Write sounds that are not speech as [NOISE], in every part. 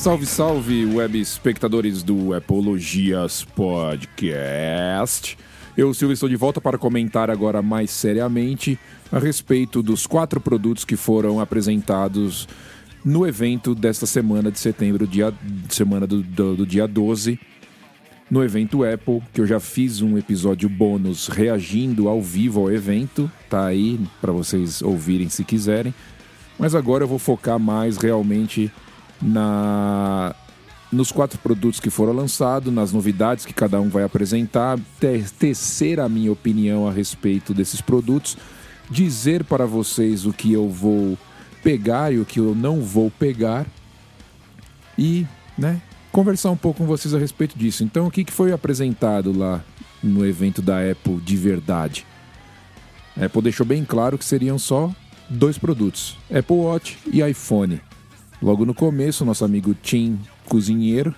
Salve, salve, web espectadores do Apologias Podcast. Eu, Silvio, estou de volta para comentar agora mais seriamente a respeito dos quatro produtos que foram apresentados no evento desta semana de setembro, dia, semana do, do, do dia 12, no evento Apple, que eu já fiz um episódio bônus reagindo ao vivo ao evento, tá aí para vocês ouvirem se quiserem. Mas agora eu vou focar mais realmente na nos quatro produtos que foram lançados, nas novidades que cada um vai apresentar, tecer a minha opinião a respeito desses produtos, dizer para vocês o que eu vou pegar e o que eu não vou pegar e, né, conversar um pouco com vocês a respeito disso. Então, o que foi apresentado lá no evento da Apple de verdade? A Apple deixou bem claro que seriam só dois produtos: Apple Watch e iPhone. Logo no começo, nosso amigo Tim Cozinheiro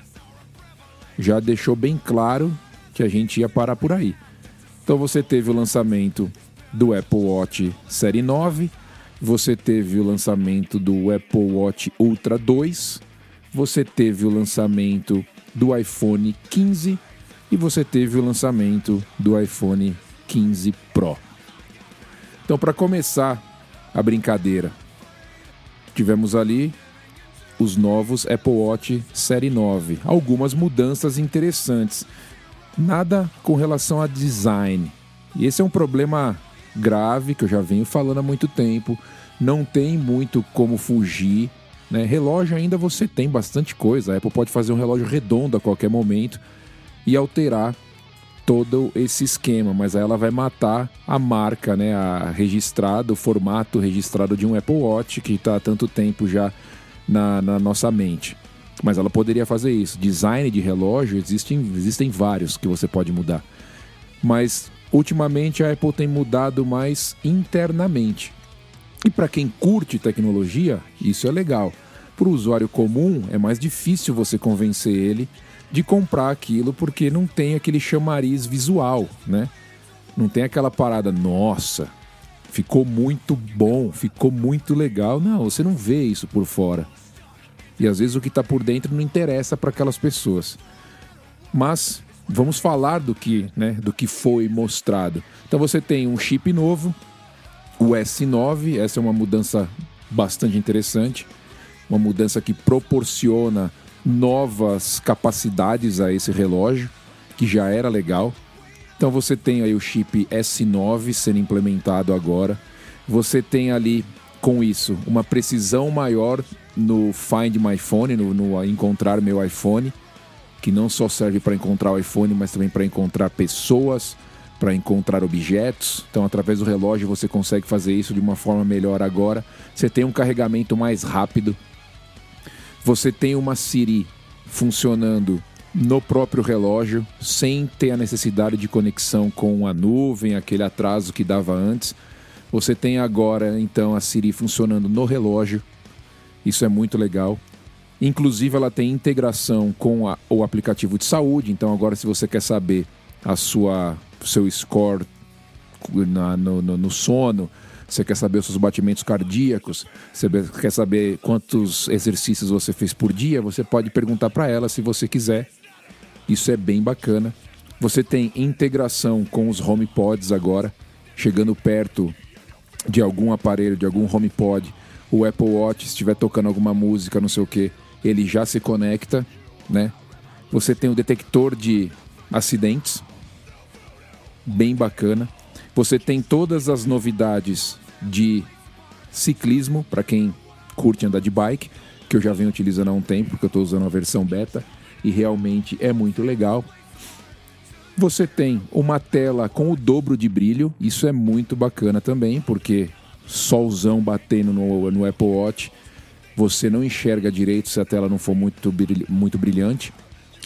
já deixou bem claro que a gente ia parar por aí. Então você teve o lançamento do Apple Watch Série 9, você teve o lançamento do Apple Watch Ultra 2, você teve o lançamento do iPhone 15 e você teve o lançamento do iPhone 15 Pro. Então, para começar a brincadeira, tivemos ali os novos Apple Watch Série 9. Algumas mudanças interessantes. Nada com relação a design. E esse é um problema grave que eu já venho falando há muito tempo. Não tem muito como fugir. Né? Relógio ainda você tem bastante coisa. A Apple pode fazer um relógio redondo a qualquer momento e alterar todo esse esquema, mas aí ela vai matar a marca, né, a registrada, o formato registrado de um Apple Watch que está há tanto tempo já na, na, nossa mente. Mas ela poderia fazer isso. Design de relógio existem, existem vários que você pode mudar. Mas ultimamente a Apple tem mudado mais internamente. E para quem curte tecnologia, isso é legal. Para o usuário comum, é mais difícil você convencer ele de comprar aquilo porque não tem aquele chamariz visual, né? Não tem aquela parada, nossa, ficou muito bom, ficou muito legal. Não, você não vê isso por fora. E às vezes o que está por dentro não interessa para aquelas pessoas. Mas vamos falar do que, né, do que foi mostrado. Então você tem um chip novo, o S9, essa é uma mudança bastante interessante, uma mudança que proporciona novas capacidades a esse relógio, que já era legal. Então você tem aí o chip S9 sendo implementado agora. Você tem ali com isso uma precisão maior no Find My Phone, no, no encontrar meu iPhone, que não só serve para encontrar o iPhone, mas também para encontrar pessoas, para encontrar objetos. Então, através do relógio você consegue fazer isso de uma forma melhor agora. Você tem um carregamento mais rápido você tem uma Siri funcionando no próprio relógio, sem ter a necessidade de conexão com a nuvem, aquele atraso que dava antes. Você tem agora, então, a Siri funcionando no relógio. Isso é muito legal. Inclusive, ela tem integração com a, o aplicativo de saúde. Então, agora, se você quer saber a sua seu score na, no, no, no sono, você quer saber os seus batimentos cardíacos, você quer saber quantos exercícios você fez por dia, você pode perguntar para ela se você quiser. Isso é bem bacana. Você tem integração com os HomePods agora, chegando perto de algum aparelho, de algum HomePod, o Apple Watch estiver tocando alguma música, não sei o que, ele já se conecta, né? Você tem o detector de acidentes, bem bacana. Você tem todas as novidades de ciclismo, para quem curte andar de bike, que eu já venho utilizando há um tempo, porque eu estou usando a versão beta e realmente é muito legal. Você tem uma tela com o dobro de brilho, isso é muito bacana também, porque solzão batendo no, no Apple Watch, você não enxerga direito se a tela não for muito, muito brilhante.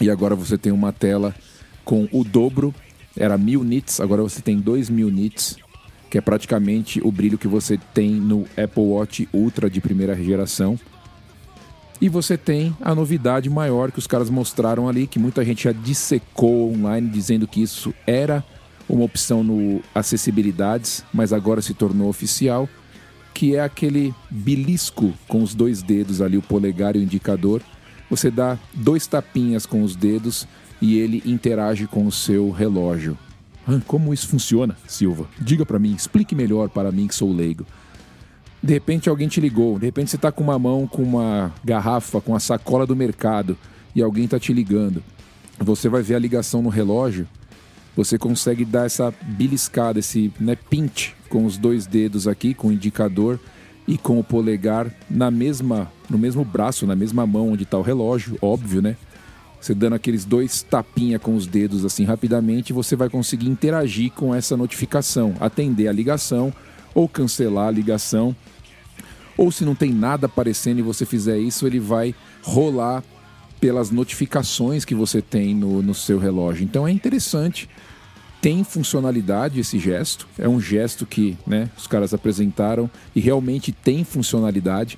E agora você tem uma tela com o dobro, era mil nits, agora você tem dois mil nits que é praticamente o brilho que você tem no Apple Watch Ultra de primeira geração. E você tem a novidade maior que os caras mostraram ali, que muita gente já dissecou online dizendo que isso era uma opção no acessibilidades, mas agora se tornou oficial, que é aquele belisco com os dois dedos ali, o polegar e o indicador, você dá dois tapinhas com os dedos e ele interage com o seu relógio. Como isso funciona, Silva? Diga para mim, explique melhor para mim que sou leigo. De repente alguém te ligou, de repente você está com uma mão com uma garrafa, com a sacola do mercado e alguém está te ligando. Você vai ver a ligação no relógio, você consegue dar essa beliscada, esse né, pinch com os dois dedos aqui, com o indicador e com o polegar na mesma, no mesmo braço, na mesma mão onde está o relógio, óbvio, né? Você dando aqueles dois tapinha com os dedos assim rapidamente, você vai conseguir interagir com essa notificação, atender a ligação ou cancelar a ligação. Ou se não tem nada aparecendo e você fizer isso, ele vai rolar pelas notificações que você tem no, no seu relógio. Então é interessante tem funcionalidade esse gesto. É um gesto que né, os caras apresentaram e realmente tem funcionalidade.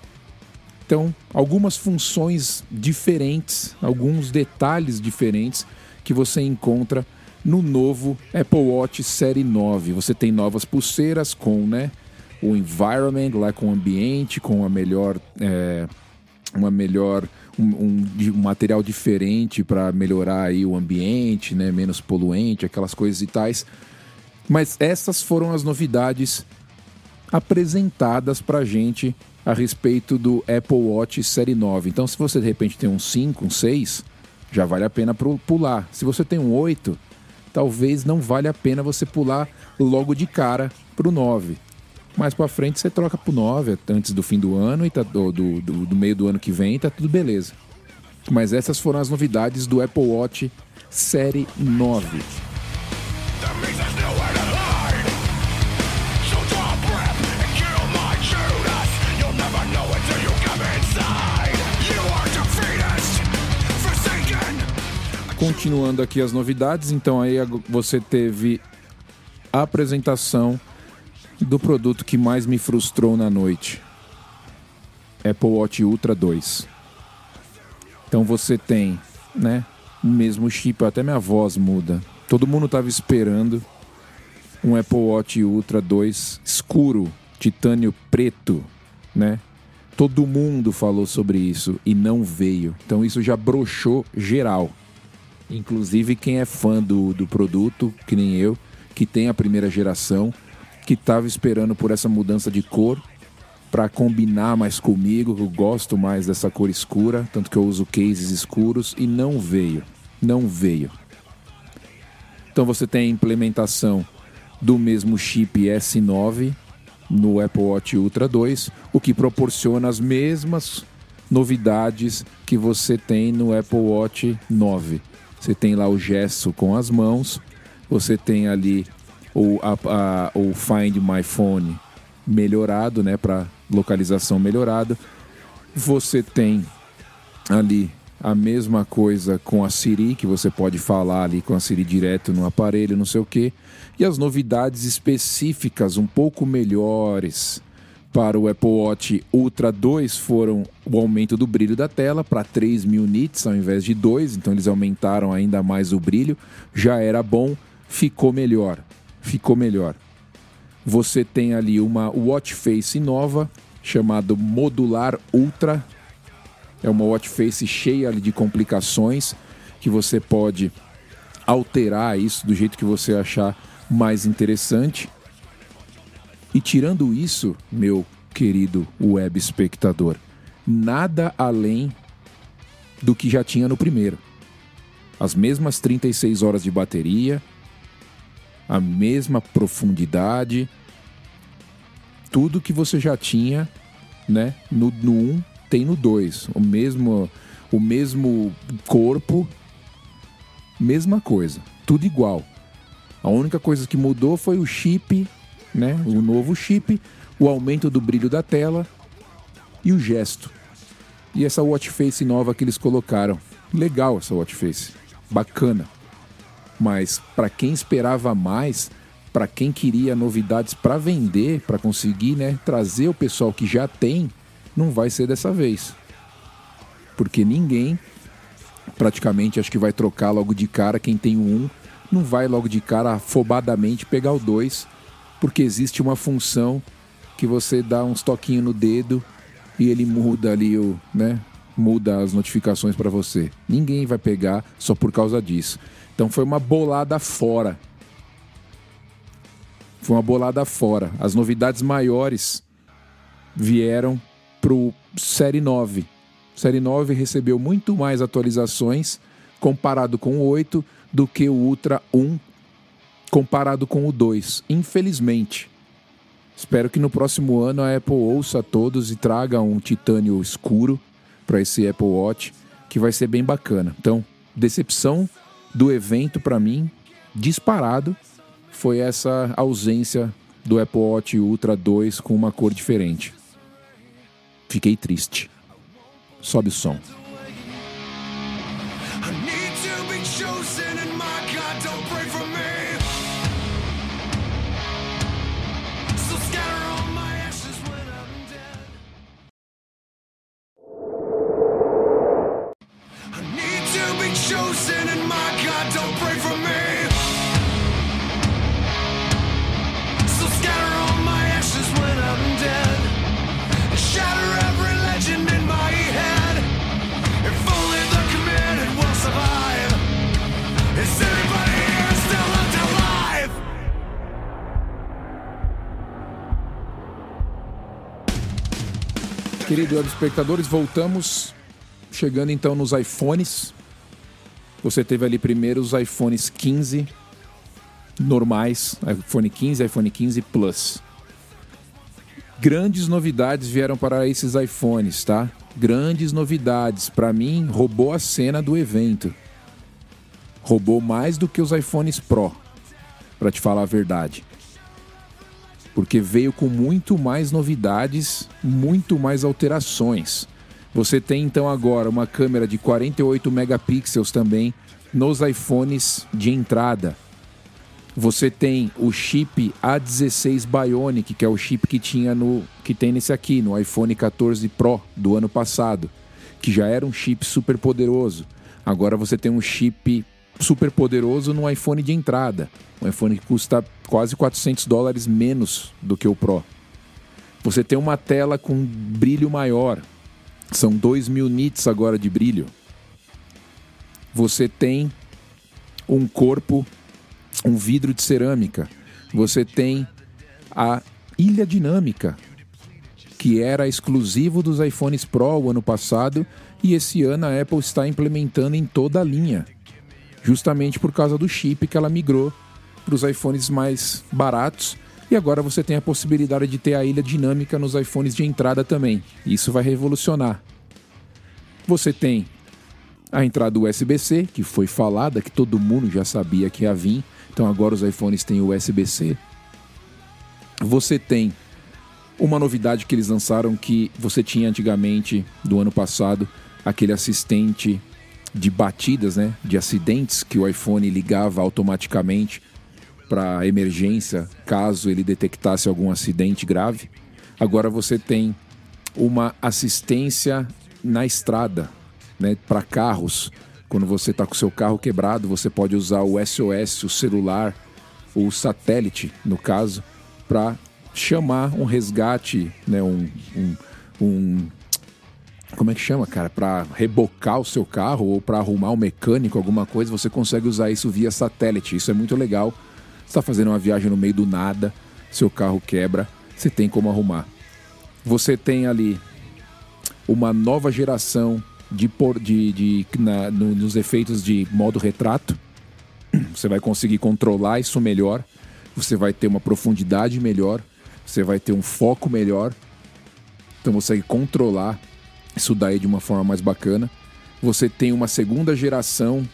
Então, algumas funções diferentes, alguns detalhes diferentes que você encontra no novo Apple Watch Série 9. Você tem novas pulseiras com né, o environment, lá com o ambiente, com a melhor, é, uma melhor um, um, um material diferente para melhorar aí o ambiente, né, menos poluente, aquelas coisas e tais. Mas essas foram as novidades apresentadas para gente a respeito do Apple Watch Série 9. Então, se você de repente tem um 5, um 6, já vale a pena pular. Se você tem um 8, talvez não vale a pena você pular logo de cara para o 9 mais para frente você troca pro 9 antes do fim do ano e tá, do, do, do meio do ano que vem, tá tudo beleza. Mas essas foram as novidades do Apple Watch Série 9. Continuando aqui as novidades, então aí você teve a apresentação do produto que mais me frustrou na noite. Apple Watch Ultra 2. Então você tem, né, o mesmo chip, até minha voz muda. Todo mundo estava esperando um Apple Watch Ultra 2 escuro, titânio preto, né? Todo mundo falou sobre isso e não veio. Então isso já broxou geral. Inclusive quem é fã do, do produto, que nem eu, que tem a primeira geração, que estava esperando por essa mudança de cor para combinar mais comigo, eu gosto mais dessa cor escura, tanto que eu uso cases escuros e não veio, não veio. Então você tem a implementação do mesmo chip S9 no Apple Watch Ultra 2, o que proporciona as mesmas novidades que você tem no Apple Watch 9. Você tem lá o gesto com as mãos, você tem ali o, a, a, o Find My Phone melhorado, né, para localização melhorada. Você tem ali a mesma coisa com a Siri, que você pode falar ali com a Siri direto no aparelho, não sei o que. E as novidades específicas um pouco melhores para o Apple Watch Ultra 2 foram o aumento do brilho da tela para 3 mil nits ao invés de 2, então eles aumentaram ainda mais o brilho. Já era bom, ficou melhor ficou melhor. Você tem ali uma watch face nova, chamada Modular Ultra. É uma watch face cheia de complicações que você pode alterar isso do jeito que você achar mais interessante. E tirando isso, meu querido web espectador, nada além do que já tinha no primeiro. As mesmas 36 horas de bateria, a mesma profundidade, tudo que você já tinha, né? No, no 1 tem no 2, o mesmo o mesmo corpo, mesma coisa, tudo igual. A única coisa que mudou foi o chip, né? O novo chip, o aumento do brilho da tela e o gesto. E essa watch face nova que eles colocaram. Legal essa watch face. Bacana. Mas para quem esperava mais, para quem queria novidades para vender, para conseguir né, trazer o pessoal que já tem, não vai ser dessa vez. Porque ninguém, praticamente, acho que vai trocar logo de cara. Quem tem o um, não vai logo de cara afobadamente pegar o 2, porque existe uma função que você dá uns toquinhos no dedo e ele muda ali o, né, muda as notificações para você. Ninguém vai pegar só por causa disso. Então foi uma bolada fora. Foi uma bolada fora. As novidades maiores vieram pro Série 9. Série 9 recebeu muito mais atualizações comparado com o 8 do que o Ultra 1 comparado com o 2. Infelizmente. Espero que no próximo ano a Apple ouça a todos e traga um titânio escuro para esse Apple Watch, que vai ser bem bacana. Então, decepção do evento para mim, disparado, foi essa ausência do Apple Watch Ultra 2 com uma cor diferente. Fiquei triste. Sobe o som. Querido espectadores, voltamos chegando então nos iPhones. Você teve ali primeiro os iPhones 15 normais, iPhone 15, iPhone 15 Plus. Grandes novidades vieram para esses iPhones, tá? Grandes novidades. Para mim, roubou a cena do evento. Roubou mais do que os iPhones Pro, para te falar a verdade porque veio com muito mais novidades, muito mais alterações. Você tem então agora uma câmera de 48 megapixels também nos iPhones de entrada. Você tem o chip A16 Bionic, que é o chip que tinha no que tem nesse aqui, no iPhone 14 Pro do ano passado, que já era um chip super poderoso. Agora você tem um chip super poderoso no iPhone de entrada. Um iPhone que custa quase 400 dólares menos do que o Pro. Você tem uma tela com brilho maior. São 2000 nits agora de brilho. Você tem um corpo, um vidro de cerâmica. Você tem a ilha dinâmica, que era exclusivo dos iPhones Pro o ano passado e esse ano a Apple está implementando em toda a linha justamente por causa do chip que ela migrou para os iPhones mais baratos. E agora você tem a possibilidade de ter a ilha dinâmica nos iPhones de entrada também. Isso vai revolucionar. Você tem a entrada USB-C, que foi falada, que todo mundo já sabia que ia vir. Então agora os iPhones têm USB-C. Você tem uma novidade que eles lançaram que você tinha antigamente, do ano passado, aquele assistente de batidas, né, de acidentes que o iPhone ligava automaticamente para emergência caso ele detectasse algum acidente grave. Agora você tem uma assistência na estrada, né, para carros. Quando você está com seu carro quebrado, você pode usar o SOS, o celular, o satélite, no caso, para chamar um resgate, né, um, um, um como é que chama, cara? Para rebocar o seu carro ou para arrumar um mecânico, alguma coisa, você consegue usar isso via satélite. Isso é muito legal. Você está fazendo uma viagem no meio do nada, seu carro quebra, você tem como arrumar. Você tem ali uma nova geração de, por, de, de na, no, nos efeitos de modo retrato. [CLEARS THROAT] Você vai conseguir controlar isso melhor. Você vai ter uma profundidade melhor. Você vai ter um foco melhor. Então você consegue controlar isso daí de uma forma mais bacana. Você tem uma segunda geração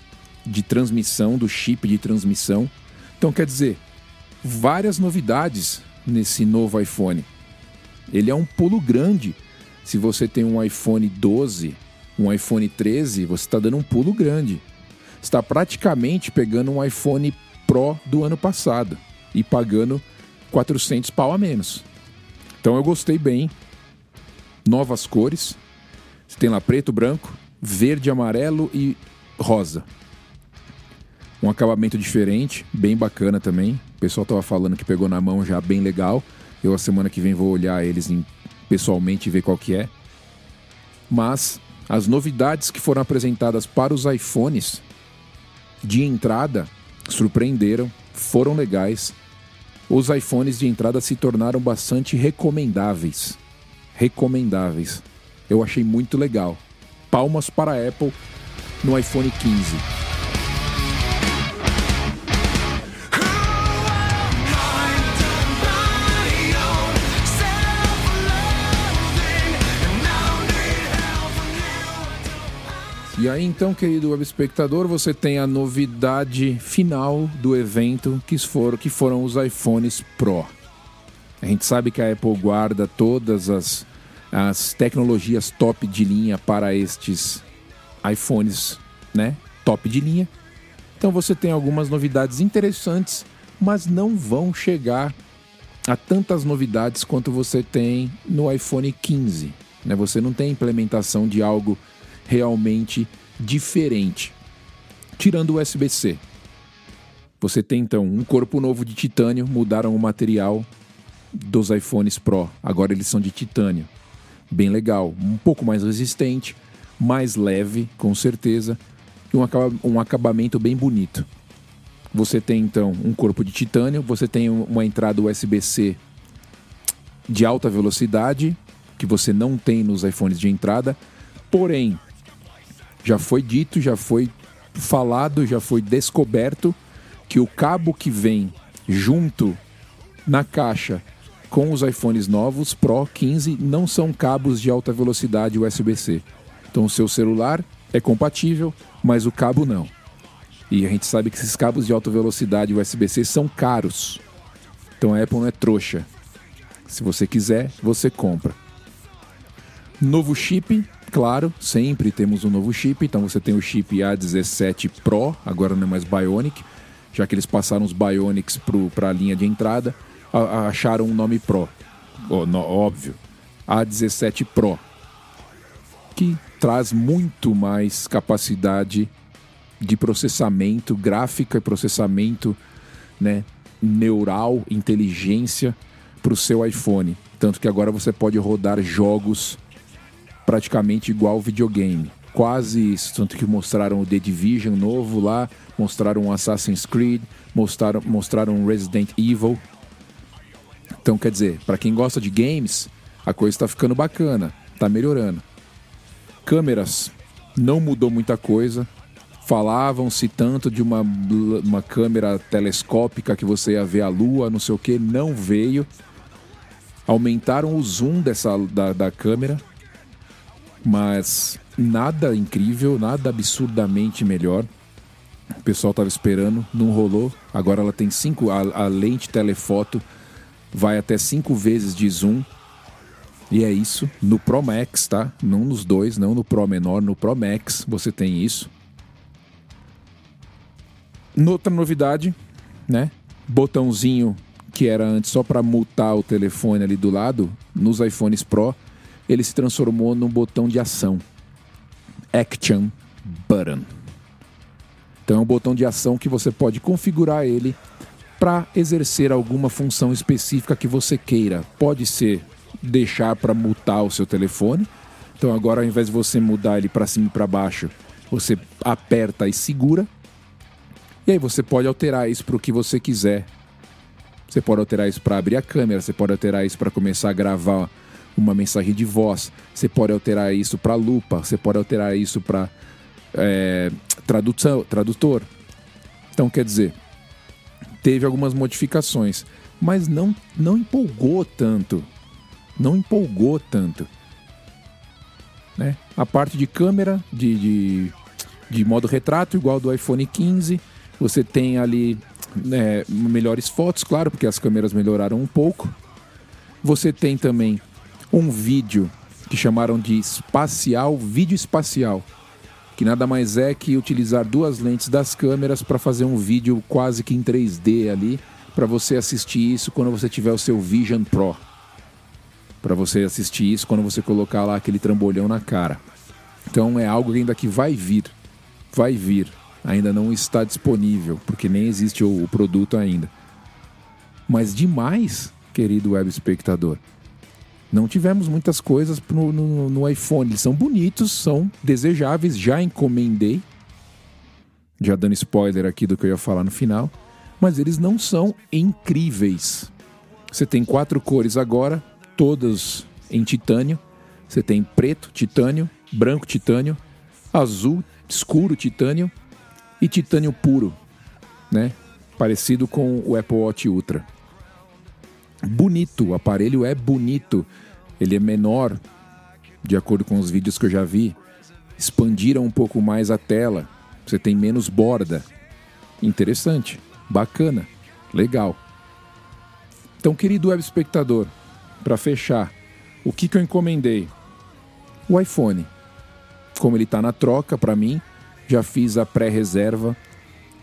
de transmissão, do chip de transmissão. Então, quer dizer, várias novidades nesse novo iPhone. Ele é um pulo grande. Se você tem um iPhone 12, um iPhone 13, você está dando um pulo grande. Está praticamente pegando um iPhone Pro do ano passado e pagando 400 pau a menos. Então eu gostei bem. Novas cores, você tem lá preto, branco, verde, amarelo e rosa. Um acabamento diferente, bem bacana também. O pessoal tava falando que pegou na mão já bem legal. Eu a semana que vem vou olhar eles em, pessoalmente e ver qual que é. Mas as novidades que foram apresentadas para os iPhones de entrada surpreenderam, foram legais. Os iPhones de entrada se tornaram bastante recomendáveis. Recomendáveis. Eu achei muito legal. Palmas para a Apple no iPhone 15. E aí então, querido web espectador, você tem a novidade final do evento, que foram, que foram os iPhones Pro. A gente sabe que a Apple guarda todas as, as tecnologias top de linha para estes iPhones, né? Top de linha. Então você tem algumas novidades interessantes, mas não vão chegar a tantas novidades quanto você tem no iPhone 15. Né? Você não tem implementação de algo realmente diferente. Tirando o USB-C. Você tem então um corpo novo de titânio, mudaram o material dos iPhones Pro. Agora eles são de titânio. Bem legal, um pouco mais resistente, mais leve, com certeza, e um acabamento bem bonito. Você tem então um corpo de titânio, você tem uma entrada USB-C de alta velocidade, que você não tem nos iPhones de entrada, porém já foi dito, já foi falado, já foi descoberto que o cabo que vem junto na caixa com os iPhones novos Pro 15 não são cabos de alta velocidade USB-C. Então o seu celular é compatível, mas o cabo não. E a gente sabe que esses cabos de alta velocidade USB-C são caros. Então a Apple não é trouxa. Se você quiser, você compra. Novo chip claro, sempre temos um novo chip. Então você tem o chip A17 Pro, agora não é mais Bionic, já que eles passaram os Bionics para a linha de entrada, acharam um nome Pro. Óbvio. A17 Pro, que traz muito mais capacidade de processamento, gráfica e processamento né, neural, inteligência para o seu iPhone. Tanto que agora você pode rodar jogos praticamente igual videogame. Quase isso, tanto que mostraram o The Division novo lá, mostraram Assassin's Creed, mostraram, mostraram Resident Evil. Então, quer dizer, para quem gosta de games, a coisa está ficando bacana, está melhorando. Câmeras, não mudou muita coisa. Falavam-se tanto de uma, uma câmera telescópica que você ia ver a lua, não sei o que, não veio. Aumentaram o zoom dessa, da, da câmera, mas nada incrível, nada absurdamente melhor. O pessoal estava esperando, não rolou. Agora ela tem cinco. A, a, lente telefoto vai até cinco vezes de zoom. E é isso. No Pro Max, tá? Não nos dois, não no Pro menor, no Pro Max você tem isso. Outra novidade, né? Botãozinho que era antes só para mutar o telefone ali do lado, nos iPhones Pro ele se transformou num botão de ação. Action Button. Então é um botão de ação que você pode configurar ele para exercer alguma função específica que você queira. Pode ser deixar para mutar o seu telefone. Então agora ao invés de você mudar ele para cima e para baixo, você aperta e segura. E aí você pode alterar isso para o que você quiser. Você pode alterar isso para abrir a câmera, você pode alterar isso para começar a gravar uma mensagem de voz. Você pode alterar isso para lupa, você pode alterar isso para é, tradução, tradutor. Então, quer dizer, teve algumas modificações, mas não, não empolgou tanto. Não empolgou tanto. Né? A parte de câmera, de, de, de modo retrato, igual do iPhone 15. Você tem ali né, melhores fotos, claro, porque as câmeras melhoraram um pouco. Você tem também um vídeo que chamaram de espacial, vídeo espacial, que nada mais é que utilizar duas lentes das câmeras para fazer um vídeo quase que em 3D ali, para você assistir isso quando você tiver o seu Vision Pro. Para você assistir isso quando você colocar lá aquele trambolhão na cara. Então é algo ainda que vai vir. Vai vir. Ainda não está disponível, porque nem existe o, produto ainda. Mas demais, querido web espectador Não tivemos muitas coisas no, no, no iPhone. Eles são bonitos, são desejáveis. Já encomendei. Já dando spoiler aqui do que eu ia falar no final. Mas eles não são incríveis. Você tem quatro cores agora, todas em titânio. Você tem preto, titânio, branco, titânio, azul, escuro, titânio e titânio puro, né? Parecido com o Apple Watch Ultra. Bonito, o aparelho é bonito. Ele é menor, de acordo com os vídeos que eu já vi. Expandiram um pouco mais a tela. Você tem menos borda. Interessante, bacana, legal. Então, querido web espectador, para fechar, o que, que eu encomendei? O iPhone. Como ele está na troca para mim, já fiz a pré-reserva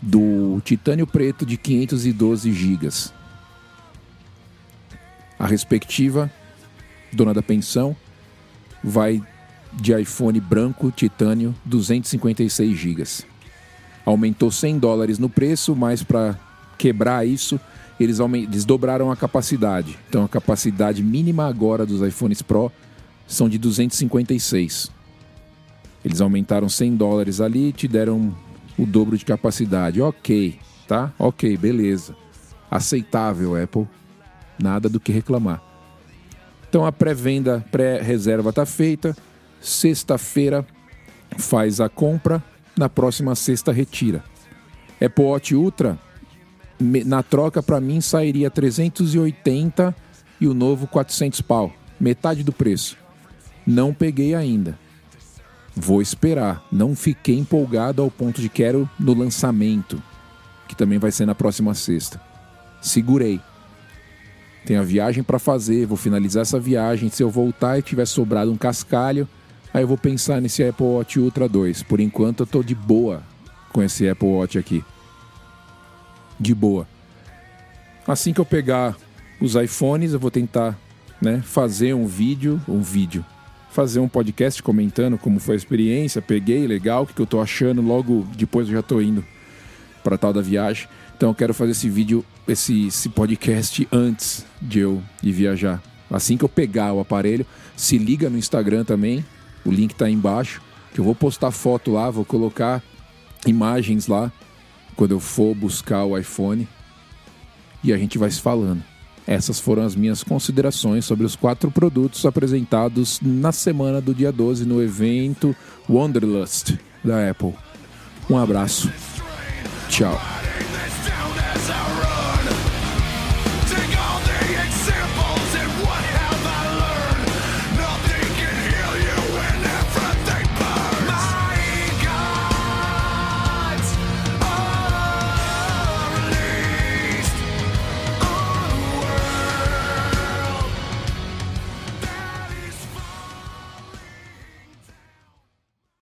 do titânio preto de 512 GB. A respectiva dona da pensão vai de iPhone branco titânio 256 GB. Aumentou 100 dólares no preço, mas para quebrar isso, eles, eles dobraram a capacidade. Então a capacidade mínima agora dos iPhones Pro são de 256. Eles aumentaram 100 dólares ali e te deram o dobro de capacidade. Ok, tá? Ok, beleza. Aceitável, Apple. Nada do que reclamar. Então a pré-venda, pré-reserva está feita. Sexta-feira faz a compra. Na próxima sexta retira. Apple Watch Ultra, na troca para mim sairia 380 e o novo 400 pau. Metade do preço. Não peguei ainda. Vou esperar. Não fiquei empolgado ao ponto de quero no lançamento, que também vai ser na próxima sexta. Segurei. Tem a viagem para fazer, vou finalizar essa viagem. Se eu voltar e tiver sobrado um cascalho, aí eu vou pensar nesse Apple Watch Ultra 2. Por enquanto eu tô de boa com esse Apple Watch aqui. De boa. Assim que eu pegar os iPhones, eu vou tentar, né, fazer um vídeo, um vídeo, fazer um podcast comentando como foi a experiência, peguei, legal, o que, eu tô achando, logo depois eu já tô indo para tal da viagem. Então eu quero fazer esse vídeo, esse, esse podcast antes de eu ir viajar. Assim que eu pegar o aparelho, se liga no Instagram também, o link tá aí embaixo, que eu vou postar foto lá, vou colocar imagens lá quando eu for buscar o iPhone e a gente vai se falando. Essas foram as minhas considerações sobre os quatro produtos apresentados na semana do dia 12 no evento Wanderlust da Apple. Um abraço. Tchau.